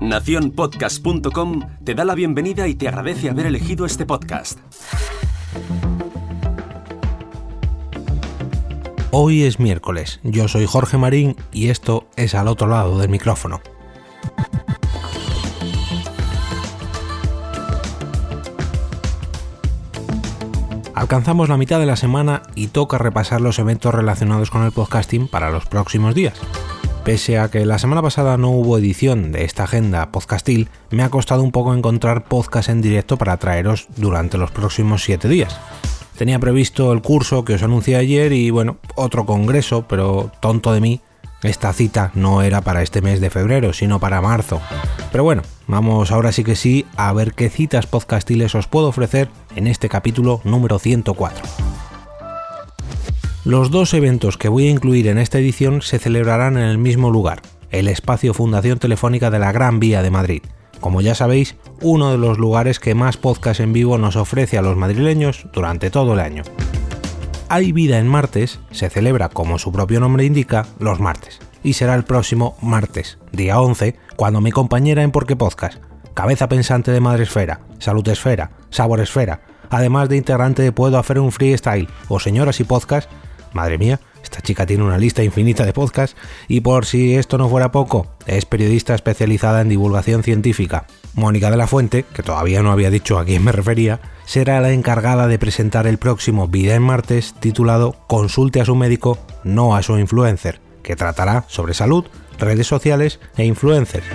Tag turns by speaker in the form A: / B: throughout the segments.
A: Naciónpodcast.com te da la bienvenida y te agradece haber elegido este podcast.
B: Hoy es miércoles, yo soy Jorge Marín y esto es al otro lado del micrófono. Alcanzamos la mitad de la semana y toca repasar los eventos relacionados con el podcasting para los próximos días. Pese a que la semana pasada no hubo edición de esta agenda podcastil, me ha costado un poco encontrar podcast en directo para traeros durante los próximos 7 días. Tenía previsto el curso que os anuncié ayer y bueno, otro congreso, pero tonto de mí, esta cita no era para este mes de febrero, sino para marzo. Pero bueno, vamos ahora sí que sí a ver qué citas podcastiles os puedo ofrecer en este capítulo número 104. Los dos eventos que voy a incluir en esta edición se celebrarán en el mismo lugar, el espacio Fundación Telefónica de la Gran Vía de Madrid. Como ya sabéis, uno de los lugares que más podcast en vivo nos ofrece a los madrileños durante todo el año. Hay Vida en Martes se celebra, como su propio nombre indica, los martes. Y será el próximo martes, día 11, cuando mi compañera en Porque Podcast, cabeza pensante de Madre Esfera, Salud Esfera, Sabor Esfera, además de integrante de Puedo hacer un freestyle o Señoras y Podcast, madre mía, esta chica tiene una lista infinita de podcasts y por si esto no fuera poco, es periodista especializada en divulgación científica. Mónica de la Fuente, que todavía no había dicho a quién me refería, será la encargada de presentar el próximo Vida en Martes titulado Consulte a su médico, no a su influencer, que tratará sobre salud, redes sociales e influencers.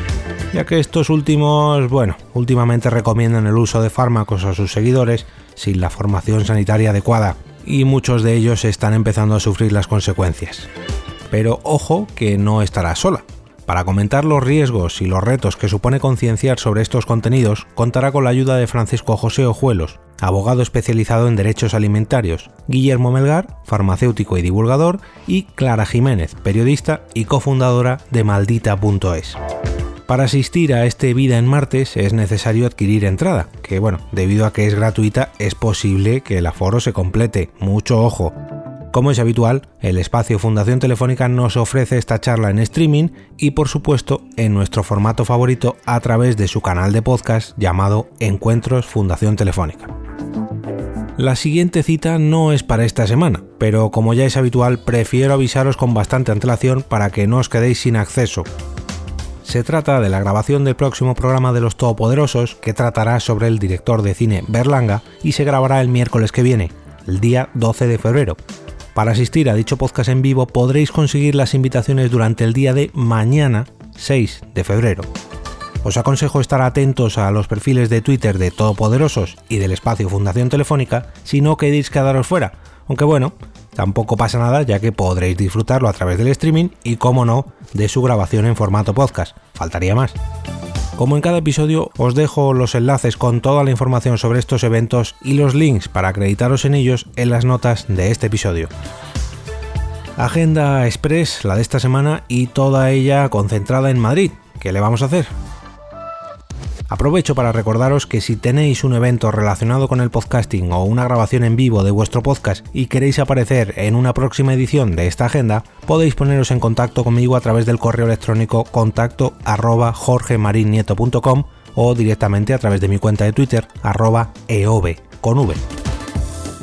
B: Ya que estos últimos, bueno, últimamente recomiendan el uso de fármacos a sus seguidores sin la formación sanitaria adecuada y muchos de ellos están empezando a sufrir las consecuencias. Pero ojo que no estará sola. Para comentar los riesgos y los retos que supone concienciar sobre estos contenidos, contará con la ayuda de Francisco José Ojuelos, abogado especializado en derechos alimentarios, Guillermo Melgar, farmacéutico y divulgador, y Clara Jiménez, periodista y cofundadora de maldita.es. Para asistir a este Vida en Martes es necesario adquirir entrada, que bueno, debido a que es gratuita es posible que el aforo se complete, mucho ojo. Como es habitual, el espacio Fundación Telefónica nos ofrece esta charla en streaming y por supuesto en nuestro formato favorito a través de su canal de podcast llamado Encuentros Fundación Telefónica. La siguiente cita no es para esta semana, pero como ya es habitual prefiero avisaros con bastante antelación para que no os quedéis sin acceso, se trata de la grabación del próximo programa de Los Todopoderosos que tratará sobre el director de cine Berlanga y se grabará el miércoles que viene, el día 12 de febrero. Para asistir a dicho podcast en vivo podréis conseguir las invitaciones durante el día de mañana 6 de febrero. Os aconsejo estar atentos a los perfiles de Twitter de Todopoderosos y del espacio Fundación Telefónica si no queréis quedaros fuera, aunque bueno, tampoco pasa nada ya que podréis disfrutarlo a través del streaming y, como no, de su grabación en formato podcast. Faltaría más. Como en cada episodio, os dejo los enlaces con toda la información sobre estos eventos y los links para acreditaros en ellos en las notas de este episodio. Agenda Express, la de esta semana, y toda ella concentrada en Madrid. ¿Qué le vamos a hacer? Aprovecho para recordaros que si tenéis un evento relacionado con el podcasting o una grabación en vivo de vuestro podcast y queréis aparecer en una próxima edición de esta agenda, podéis poneros en contacto conmigo a través del correo electrónico contacto arroba jorgemarinieto.com o directamente a través de mi cuenta de Twitter arroba eove con V.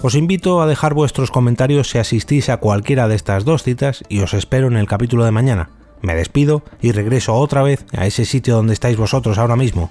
B: Os invito a dejar vuestros comentarios si asistís a cualquiera de estas dos citas y os espero en el capítulo de mañana. Me despido y regreso otra vez a ese sitio donde estáis vosotros ahora mismo,